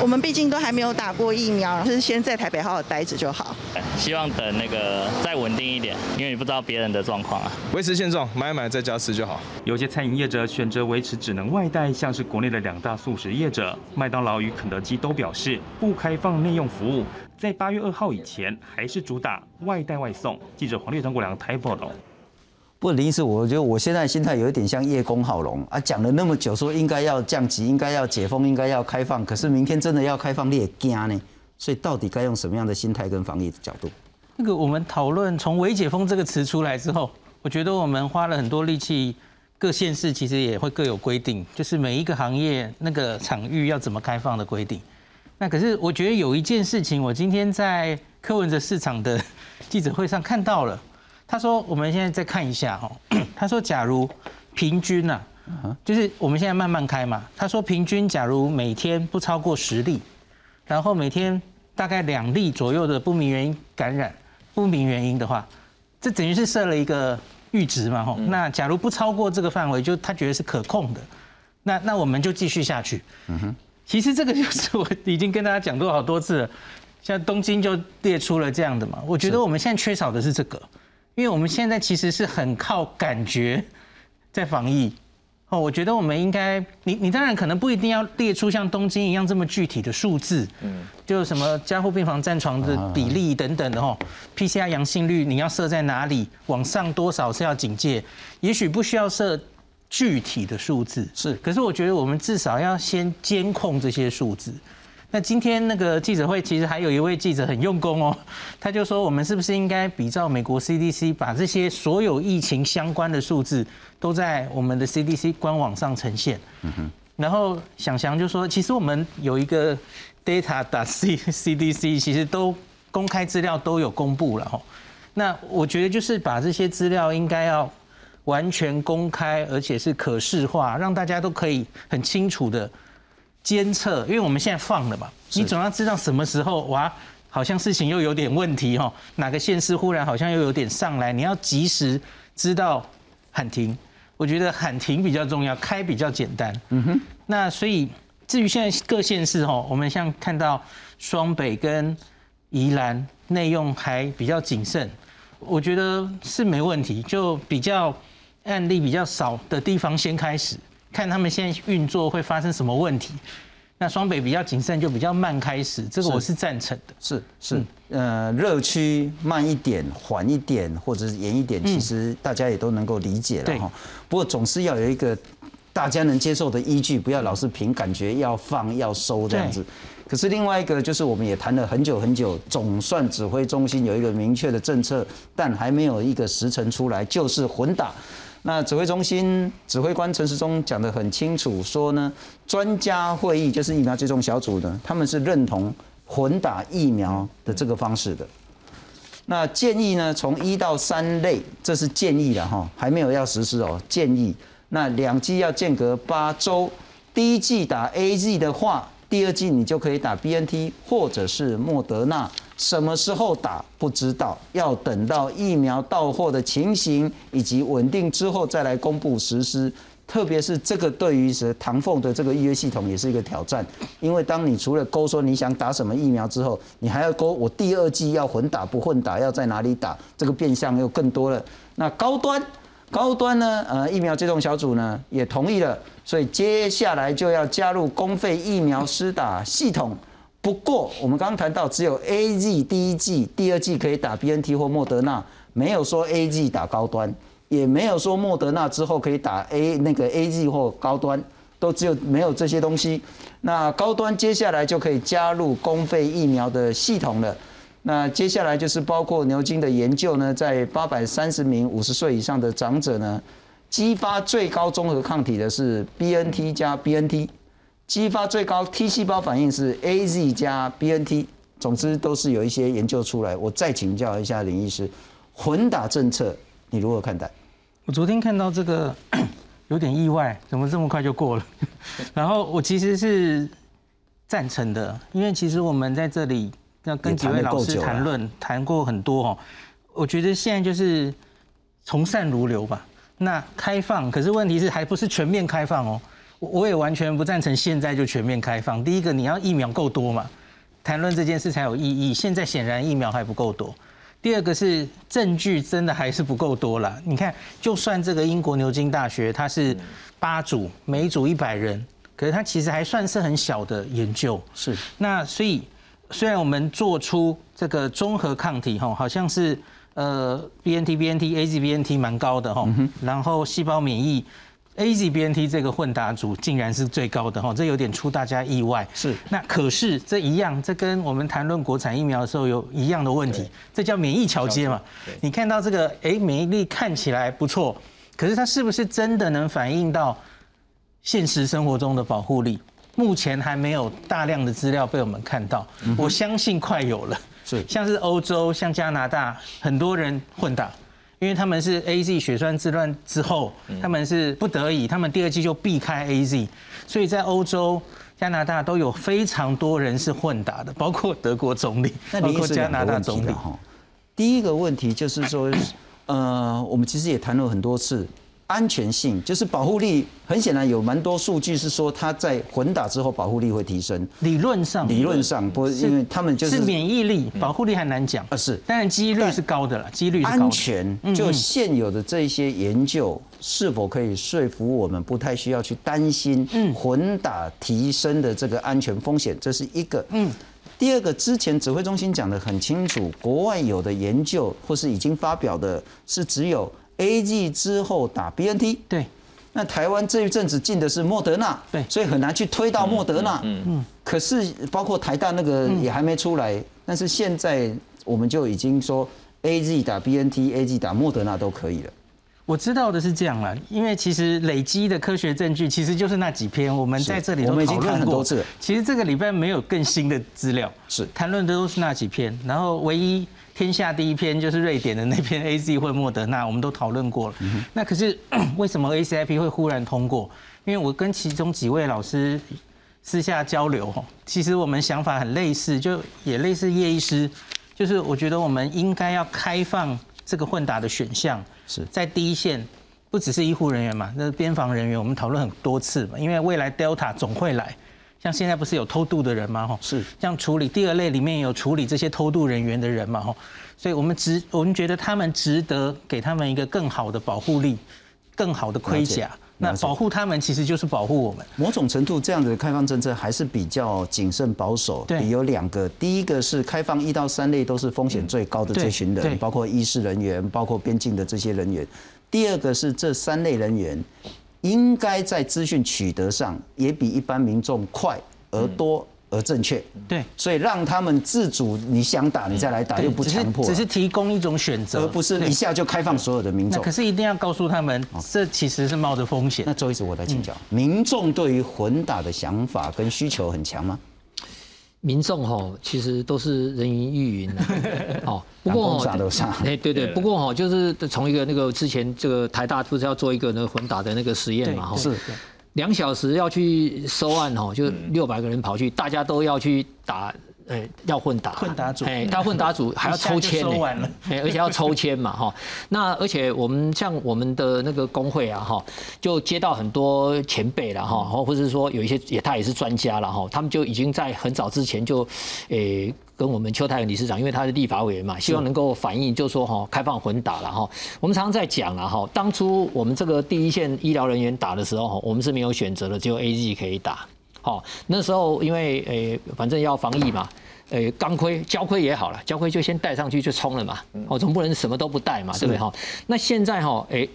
H: 我们毕竟都还没有打过疫苗，就是先在台北好好待着就好。
I: 希望等那个再稳定一点，因为你不知道别人的状况啊。
J: 维持现状，买买在家吃就好。
F: 有些餐饮业者选择维持只能外带，像是国内的两大素食业者，麦当劳与肯德基都表示不开放内用服务，在八月二号以前还是主打外带外送。记者黄烈张国良台报道。
A: 不林医师，我觉得我现在心态有一点像叶公好龙啊，讲了那么久，说应该要降级，应该要解封，应该要开放，可是明天真的要开放，你也惊呢。所以到底该用什么样的心态跟防疫的角度？
K: 那个我们讨论从“微解封”这个词出来之后，我觉得我们花了很多力气，各县市其实也会各有规定，就是每一个行业那个场域要怎么开放的规定。那可是我觉得有一件事情，我今天在柯文哲市场的记者会上看到了。他说：“我们现在再看一下哦。他说，假如平均呐，就是我们现在慢慢开嘛。他说，平均假如每天不超过十例，然后每天大概两例左右的不明原因感染，不明原因的话，这等于是设了一个阈值嘛吼。那假如不超过这个范围，就他觉得是可控的，那那我们就继续下去。嗯哼，其实这个就是我已经跟大家讲过好多次了。像东京就列出了这样的嘛。我觉得我们现在缺少的是这个。”因为我们现在其实是很靠感觉在防疫。哦，我觉得我们应该，你你当然可能不一定要列出像东京一样这么具体的数字，嗯，就什么加护病房占床的比例等等的哦，PCR 阳性率你要设在哪里，往上多少是要警戒，也许不需要设具体的数字，
A: 是，
K: 可是我觉得我们至少要先监控这些数字。那今天那个记者会，其实还有一位记者很用功哦，他就说我们是不是应该比照美国 CDC，把这些所有疫情相关的数字都在我们的 CDC 官网上呈现？嗯哼。然后想想就说，其实我们有一个 data 打 C CDC，其实都公开资料都有公布了哈。那我觉得就是把这些资料应该要完全公开，而且是可视化，让大家都可以很清楚的。监测，因为我们现在放了嘛，你总要知道什么时候哇，好像事情又有点问题哦，哪个县市忽然好像又有点上来，你要及时知道喊停。我觉得喊停比较重要，开比较简单。嗯哼。那所以至于现在各县市哦，我们像看到双北跟宜兰内用还比较谨慎，我觉得是没问题，就比较案例比较少的地方先开始。看他们现在运作会发生什么问题，那双北比较谨慎，就比较慢开始，这个我是赞成的。
A: 是是，呃，热区慢一点、缓一点，或者是严一点，其实大家也都能够理解了哈。不过总是要有一个大家能接受的依据，不要老是凭感觉要放要收这样子。可是另外一个就是我们也谈了很久很久，总算指挥中心有一个明确的政策，但还没有一个时辰出来，就是混打。那指挥中心指挥官陈时中讲得很清楚，说呢，专家会议就是疫苗接种小组呢，他们是认同混打疫苗的这个方式的。那建议呢，从一到三类，这是建议的哈，还没有要实施哦。建议那两剂要间隔八周，第一剂打 A Z 的话，第二剂你就可以打 B N T 或者是莫德纳。什么时候打不知道，要等到疫苗到货的情形以及稳定之后再来公布实施。特别是这个对于是唐凤的这个预约系统也是一个挑战，因为当你除了勾说你想打什么疫苗之后，你还要勾我第二季要混打不混打，要在哪里打，这个变相又更多了。那高端高端呢？呃，疫苗接种小组呢也同意了，所以接下来就要加入公费疫苗施打系统。不过，我们刚刚谈到只有 A Z 第一季、第二季可以打 B N T 或莫德纳没有说 A G 打高端，也没有说莫德纳之后可以打 A 那个 A G 或高端，都只有没有这些东西。那高端接下来就可以加入公费疫苗的系统了。那接下来就是包括牛津的研究呢，在八百三十名五十岁以上的长者呢，激发最高综合抗体的是 B N T 加 B N T，激发最高 T 细胞反应是 A Z 加 B N T。总之都是有一些研究出来。我再请教一下林医师，混打政策你如何看待？
K: 我昨天看到这个 有点意外，怎么这么快就过了？然后我其实是赞成的，因为其实我们在这里。要跟几位老师谈论，谈过很多哦。我觉得现在就是从善如流吧。那开放，可是问题是还不是全面开放哦。我也完全不赞成现在就全面开放。第一个，你要疫苗够多嘛，谈论这件事才有意义。现在显然疫苗还不够多。第二个是证据真的还是不够多了。你看，就算这个英国牛津大学它是八组，每组一百人，可是它其实还算是很小的研究。
A: 是。
K: 那所以。虽然我们做出这个综合抗体哈，好像是呃 B N T B N T A Z B N T 蛮高的哈，然后细胞免疫 A Z B N T 这个混打组竟然是最高的哈，这有点出大家意外。
A: 是，
K: 那可是这一样，这跟我们谈论国产疫苗的时候有一样的问题，这叫免疫桥接嘛。你看到这个哎，免疫力看起来不错，可是它是不是真的能反映到现实生活中的保护力？目前还没有大量的资料被我们看到，我相信快有了。
A: 是，
K: 像是欧洲、像加拿大，很多人混打，因为他们是 A Z 血栓自乱之后，他们是不得已，他们第二季就避开 A Z，所以在欧洲、加拿大都有非常多人是混打的，包括德国总理，包括加拿大总理。哈，
A: 第一个问题就是说，呃，我们其实也谈了很多次。安全性就是保护力，很显然有蛮多数据是说它在混打之后保护力会提升。
K: 理论上，
A: 理论上不是，因为他们就是
K: 免疫力、保护力还难讲
A: 啊。是，
K: 当然几率是高的了，几率
A: 安全。就现有的这些研究是否可以说服我们，不太需要去担心混打提升的这个安全风险？这是一个。嗯。第二个，之前指挥中心讲的很清楚，国外有的研究或是已经发表的，是只有。A G 之后打 B N T，
K: 对，
A: 那台湾这一阵子进的是莫德纳，
K: 对，
A: 所以很难去推到莫德纳。嗯嗯。可是包括台大那个也还没出来，但是现在我们就已经说 A G 打 B N T，A G 打莫德纳都可以了。
K: 我知道的是这样了，因为其实累积的科学证据其实就是那几篇，我们在这里都
A: 讨论很多次。
K: 其实这个礼拜没有更新的资料，
A: 是
K: 谈论的都是那几篇，然后唯一。天下第一篇就是瑞典的那篇 A Z 或莫德纳，我们都讨论过了。那可是 为什么 A C I P 会忽然通过？因为我跟其中几位老师私下交流，其实我们想法很类似，就也类似叶医师，就是我觉得我们应该要开放这个混打的选项，
A: 是在
K: 第一线，不只是医护人员嘛，那边防人员，我们讨论很多次嘛，因为未来 Delta 总会来。像现在不是有偷渡的人吗？哈，
A: 是
K: 这样处理。第二类里面有处理这些偷渡人员的人嘛？哈，所以我们值，我们觉得他们值得给他们一个更好的保护力，更好的盔甲。那保护他们其实就是保护我们。
A: 某种程度，这样的开放政策还是比较谨慎保守。
K: 对，
A: 有两个，第一个是开放一到三类都是风险最高的这群人，包括医师人员，包括边境的这些人员。第二个是这三类人员。应该在资讯取得上也比一般民众快而多而正确。
K: 对，
A: 所以让他们自主，你想打你再来打，又不强迫，
K: 只是提供一种选择，
A: 而不是一下就开放所有的民众。
K: 可是一定要告诉他们，这其实是冒着风险。
A: 那周医师，我来请教，民众对于混打的想法跟需求很强吗？
C: 民众吼，其实都是人云亦云的，
A: 哦。不过
C: 对对，不过哈，就是从一个那个之前这个台大不是要做一个那个混打的那个实验嘛，哈，
A: 是，
C: 两小时要去收案哈，就六百个人跑去，大家都要去打。哎，要混打，
K: 混打组，
C: 哎，他混打组 还要抽签呢，哎，而且要抽签嘛，哈。那而且我们像我们的那个工会啊，哈，就接到很多前辈了，哈，或者是说有一些也他也是专家了，哈，他们就已经在很早之前就，诶，跟我们邱泰元理事长，因为他是立法委员嘛，希望能够反映，就说哈，开放混打了，哈。我们常常在讲了，哈，当初我们这个第一线医疗人员打的时候，哈，我们是没有选择的，只有 A G 可以打。好，那时候因为诶，反正要防疫嘛，诶，钢盔、胶盔也好了，胶盔就先戴上去就冲了嘛，哦，总不能什么都不戴嘛，对不对哈？那现在哈，诶。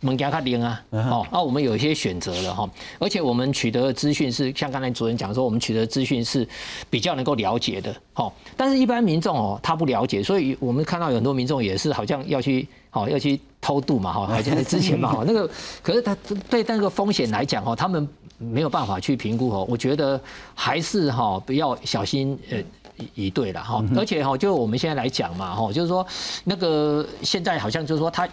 C: 门加卡丁啊，哦，那我们有一些选择了哈，而且我们取得的资讯是像刚才主任讲说，我们取得的资讯是比较能够了解的，好，但是一般民众哦，他不了解，所以我们看到有很多民众也是好像要去，好要去偷渡嘛，哈，好像之前嘛，哈，那个可是他对那个风险来讲，哈，他们没有办法去评估哦，我觉得还是哈不要小心呃以对了哈，而且哈就我们现在来讲嘛，哈，就是说那个现在好像就是说他。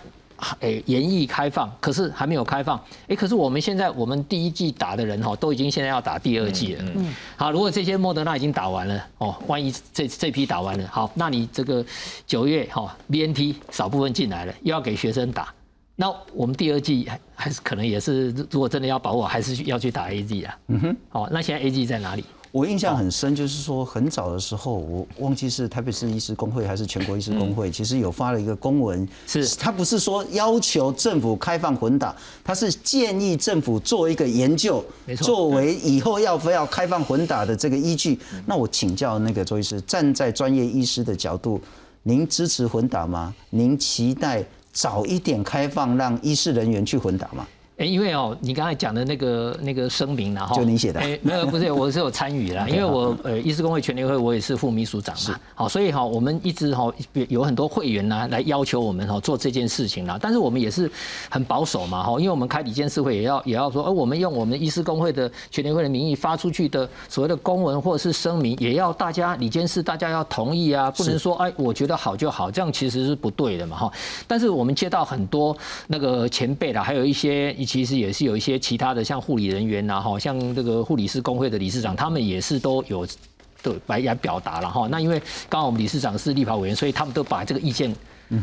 C: 诶，严疫开放，可是还没有开放。诶，可是我们现在我们第一季打的人哈，都已经现在要打第二季了。嗯，好，如果这些莫德纳已经打完了哦，万一这这批打完了，好，那你这个九月哈，BNT 少部分进来了，又要给学生打，那我们第二季还还是可能也是，如果真的要保我，还是要去打 A G 啊。嗯哼，好，那现在 A G 在哪里？
A: 我印象很深，就是说很早的时候，我忘记是台北市医师工会还是全国医师工会，其实有发了一个公文，
C: 是
A: 他不是说要求政府开放混打，他是建议政府做一个研究，作为以后要不要开放混打的这个依据。那我请教那个周医师，站在专业医师的角度，您支持混打吗？您期待早一点开放，让医师人员去混打吗？
C: 哎，因为哦，你刚才讲的那个那个声明然后
A: 就你写的，
C: 哎，没有，不是，我是有参与啦，因为我呃，医师工会全联会我也是副秘书长嘛，好，所以哈，我们一直哈有很多会员呢来要求我们哈做这件事情啦，但是我们也是很保守嘛，哈，因为我们开理监事会也要也要说，而我们用我们医师工会的全联会的名义发出去的所谓的公文或者是声明，也要大家理监事大家要同意啊，不能说哎我觉得好就好，这样其实是不对的嘛，哈，但是我们接到很多那个前辈啦，还有一些。其实也是有一些其他的，像护理人员呐，哈，像这个护理师工会的理事长，他们也是都有都来来表达了哈。那因为刚好我们理事长是立法委员，所以他们都把这个意见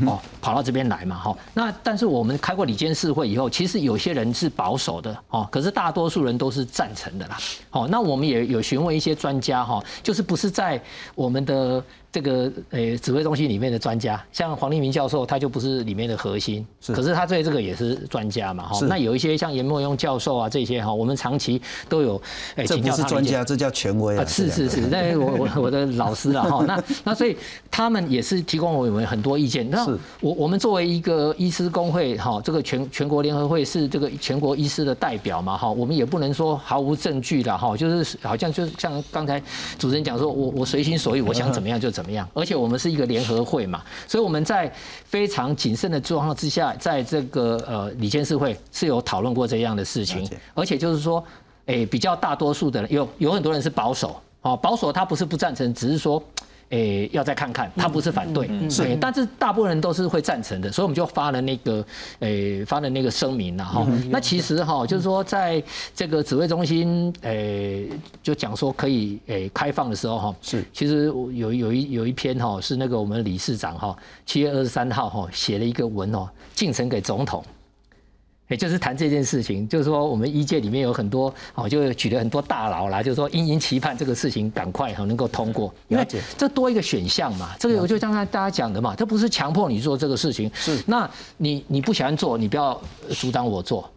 C: 哦跑到这边来嘛，哈。那但是我们开过里监事会以后，其实有些人是保守的哦，可是大多数人都是赞成的啦。哦，那我们也有询问一些专家哈，就是不是在我们的。这个诶，指挥中心里面的专家，像黄立明教授，他就不是里面的核心，可是他对这个也是专家嘛，哈。那有一些像严默庸教授啊，这些哈，我们长期都有
A: 诶请教他。这不是专家，这叫权威啊。
C: 是是是，那我我我的老师了哈。那那所以他们也是提供我们很多意见。那我我们作为一个医师工会哈，这个全全国联合会是这个全国医师的代表嘛，哈，我们也不能说毫无证据的哈，就是好像就是像刚才主持人讲说，我我随心所欲，我想怎么样就怎。怎么样？而且我们是一个联合会嘛，所以我们在非常谨慎的状况之下，在这个呃里监事会是有讨论过这样的事情。而且就是说，诶，比较大多数的人有有很多人是保守，哦，保守他不是不赞成，只是说。诶，要再看看，他不是反对，是，但是大部分人都是会赞成的，所以我们就发了那个，诶，发了那个声明了哈。那其实哈，就是说在这个指挥中心，诶，就讲说可以诶开放的时候哈，
A: 是，
C: 其实有有一有一篇哈，是那个我们理事长哈，七月二十三号哈写了一个文哦，进呈给总统。也就是谈这件事情，就是说我们医界里面有很多哦，就举了很多大佬啦，就是说殷殷期盼这个事情赶快哈能够通过，因为这多一个选项嘛。这个我就刚才大家讲的嘛，这不是强迫你做这个事情，
A: 是
C: 那你你不喜欢做，你不要阻挡我做，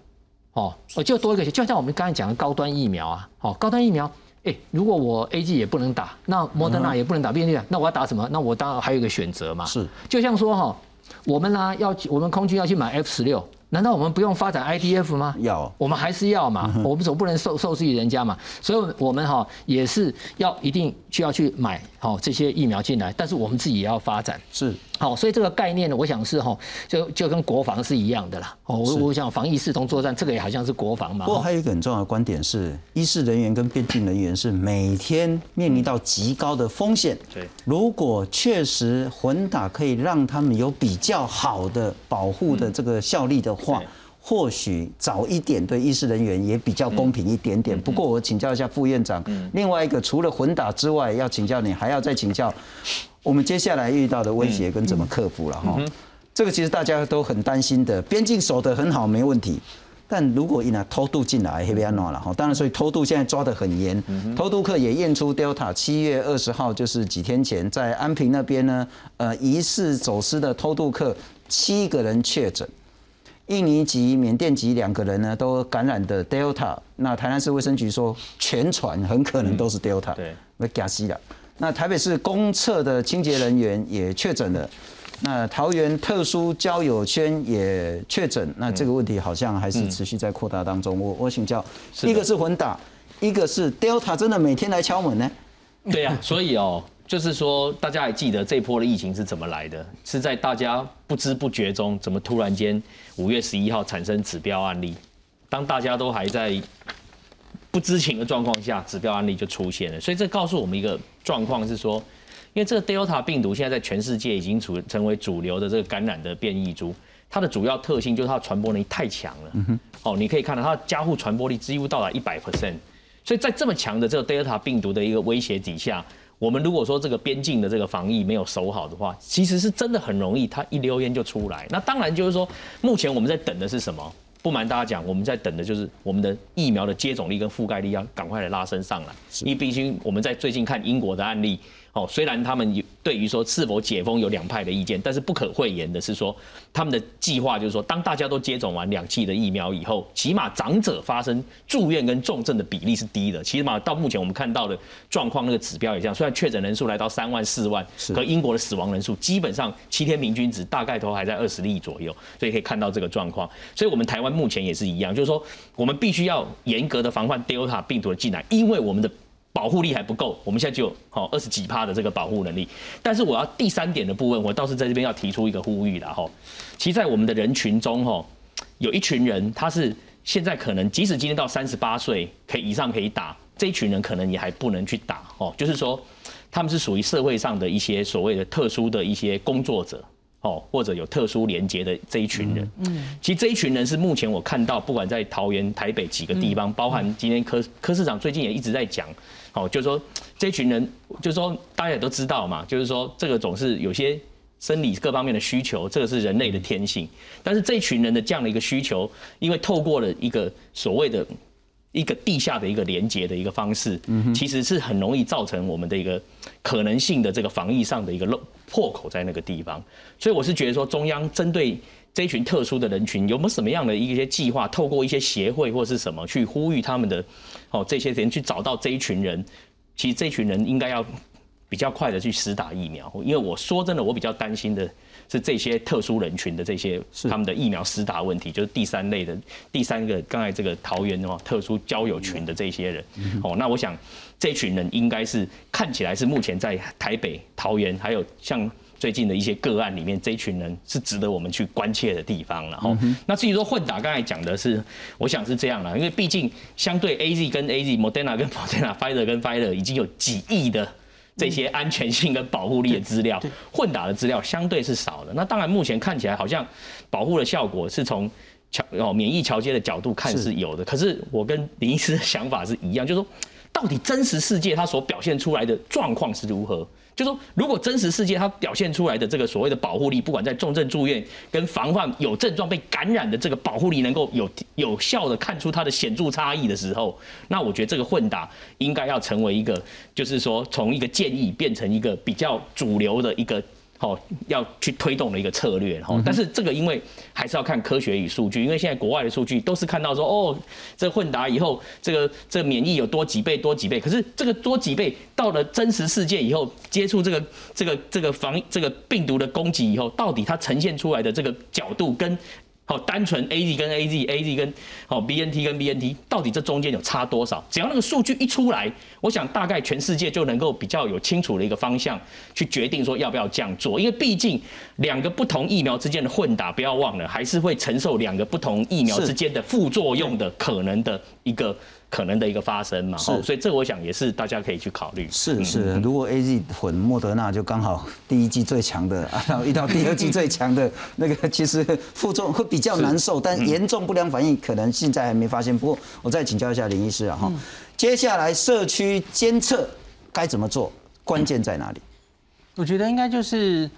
C: 哦，我就多一个，就像我们刚才讲的高端疫苗啊，哦，高端疫苗，哎，如果我 A G 也不能打，那莫德纳也不能打 N T，那我要打什么？那我当然还有一个选择嘛，
A: 是，
C: 就像说哈，我们呢要我们空军要去买 F 十六。难道我们不用发展 IDF 吗？
A: 要，
C: 我们还是要嘛。我们总不能受受制于人家嘛。所以，我们哈也是要一定需要去买好这些疫苗进来，但是我们自己也要发展。
A: 是。
C: 好，所以这个概念呢，我想是哈，就就跟国防是一样的啦。哦，我我想防疫视同作战，这个也好像是国防嘛。
A: 不过还有一个很重要的观点是，医事人员跟边境人员是每天面临到极高的风险。
B: 对，
A: 如果确实混打可以让他们有比较好的保护的这个效力的话，或许早一点对医师人员也比较公平一点点。不过我请教一下副院长，另外一个除了混打之外，要请教你，还要再请教。我们接下来遇到的威胁跟怎么克服了哈？这个其实大家都很担心的。边境守得很好，没问题。但如果一拿偷渡进来，黑边安了哈？当然，所以偷渡现在抓得很严。偷渡客也验出 Delta。七月二十号就是几天前，在安平那边呢，呃，疑似走私的偷渡客七个人确诊。印尼籍、缅甸籍两个人呢都感染的 Delta，那台南市卫生局说全船很可能都是 Delta，
B: 对，
A: 被加西了。那台北市公厕的清洁人员也确诊了，那桃园特殊交友圈也确诊，那这个问题好像还是持续在扩大当中。我我请教，一个是混打，一个是 Delta，真的每天来敲门呢？
B: 对呀、所以哦，就是说大家还记得这波的疫情是怎么来的？是在大家不知不觉中，怎么突然间五月十一号产生指标案例？当大家都还在不知情的状况下，指标案例就出现了。所以这告诉我们一个状况是说，因为这个 Delta 病毒现在在全世界已经主成为主流的这个感染的变异株，它的主要特性就是它的传播能力太强了。哦，你可以看到它的加护传播力几乎到达一百 percent。所以在这么强的这个 Delta 病毒的一个威胁底下，我们如果说这个边境的这个防疫没有守好的话，其实是真的很容易，它一溜烟就出来。那当然就是说，目前我们在等的是什么？不瞒大家讲，我们在等的就是我们的疫苗的接种率跟覆盖率要赶快的拉升上来。因为毕竟我们在最近看英国的案例，哦，虽然他们有对于说是否解封有两派的意见，但是不可讳言的是说，他们的计划就是说，当大家都接种完两剂的疫苗以后，起码长者发生住院跟重症的比例是低的。起码到目前我们看到的状况，那个指标也这样。虽然确诊人数来到三万四万，和英国的死亡人数基本上七天平均值大概都还在二十例左右，所以可以看到这个状况。所以我们台湾目前也是一样，就是说我们必须要严格的防范 Delta 病毒的进来，因为我们的保护力还不够，我们现在就有好二十几趴的这个保护能力。但是我要第三点的部分，我倒是在这边要提出一个呼吁了哈。其实，在我们的人群中哈，有一群人他是现在可能即使今天到三十八岁可以以上可以打，这一群人可能也还不能去打哦，就是说他们是属于社会上的一些所谓的特殊的一些工作者。哦，或者有特殊连接的这一群人，嗯，其实这一群人是目前我看到，不管在桃园、台北几个地方，包含今天柯柯市长最近也一直在讲，哦，就是说这群人，就是说大家也都知道嘛，就是说这个总是有些生理各方面的需求，这个是人类的天性，但是这一群人的这样的一个需求，因为透过了一个所谓的。一个地下的一个连接的一个方式，其实是很容易造成我们的一个可能性的这个防疫上的一个漏破口在那个地方，所以我是觉得说，中央针对这一群特殊的人群，有没有什么样的一些计划，透过一些协会或是什么去呼吁他们的哦这些人去找到这一群人，其实这群人应该要比较快的去施打疫苗，因为我说真的，我比较担心的。是这些特殊人群的这些他们的疫苗施打问题，就是第三类的第三个刚才这个桃园哦特殊交友群的这些人。哦，那我想这群人应该是看起来是目前在台北、桃园还有像最近的一些个案里面，这一群人是值得我们去关切的地方了哈。那至于说混打，刚才讲的是，我想是这样了，因为毕竟相对 A Z 跟 A Z、Moderna 跟 Moderna、Pfizer 跟 Pfizer 已经有几亿的。这些安全性跟保护力的资料，混打的资料相对是少的。那当然，目前看起来好像保护的效果是从桥哦免疫桥接的角度看是有的。可是我跟林医师的想法是一样，就是说，到底真实世界它所表现出来的状况是如何？就说，如果真实世界它表现出来的这个所谓的保护力，不管在重症住院跟防范有症状被感染的这个保护力，能够有有效的看出它的显著差异的时候，那我觉得这个混打应该要成为一个，就是说从一个建议变成一个比较主流的一个。哦，要去推动的一个策略，哈，但是这个因为还是要看科学与数据，因为现在国外的数据都是看到说，哦，这混打以后，这个这个免疫有多几倍多几倍，可是这个多几倍到了真实世界以后，接触这个这个这个防这个病毒的攻击以后，到底它呈现出来的这个角度跟。好，单纯 A Z 跟 A Z，A Z 跟好 B N T 跟 B N T，到底这中间有差多少？只要那个数据一出来，我想大概全世界就能够比较有清楚的一个方向去决定说要不要这样做。因为毕竟两个不同疫苗之间的混打，不要忘了还是会承受两个不同疫苗之间的副作用的可能的一个。可能的一个发生嘛，
A: 是，
B: 所以这我想也是大家可以去考虑。
A: 是是，如果 A Z 混莫德纳就刚好第一季最强的，然后遇到第二季最强的 那个，其实负重会比较难受，但严重不良反应可能现在还没发现。不过我再请教一下林医师啊哈，接下来社区监测该怎么做？关键在哪里？
K: 我觉得应该就是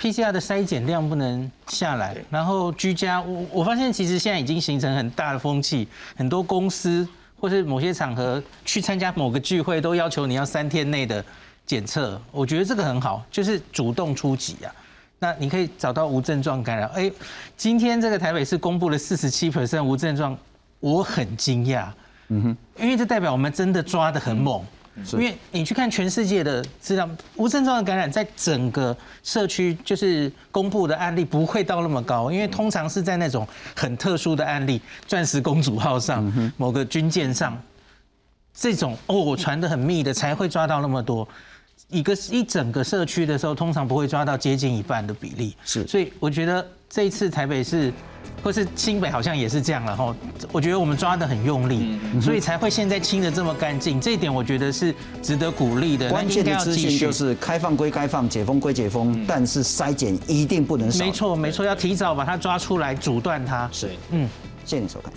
K: PCR 的筛检量不能下来，然后居家，我我发现其实现在已经形成很大的风气，很多公司。或是某些场合去参加某个聚会，都要求你要三天内的检测，我觉得这个很好，就是主动出击啊。那你可以找到无症状感染。哎，今天这个台北市公布了四十七 percent 无症状，我很惊讶。嗯哼，因为这代表我们真的抓得很猛。因为你去看全世界的资料，无症状的感染在整个社区就是公布的案例不会到那么高，因为通常是在那种很特殊的案例，钻石公主号上某个军舰上，这种哦传的很密的才会抓到那么多。一个一整个社区的时候，通常不会抓到接近一半的比例。
A: 是，
K: 所以我觉得这一次台北市。或是新北好像也是这样了哈，我觉得我们抓的很用力，所以才会现在清的这么干净，这一点我觉得是值得鼓励的。
A: 关键的资讯就是开放归开放，解封归解封，但是筛检一定不能少。
K: 没错没错，要提早把它抓出来，阻断它。
A: 是，嗯，谢谢你收看。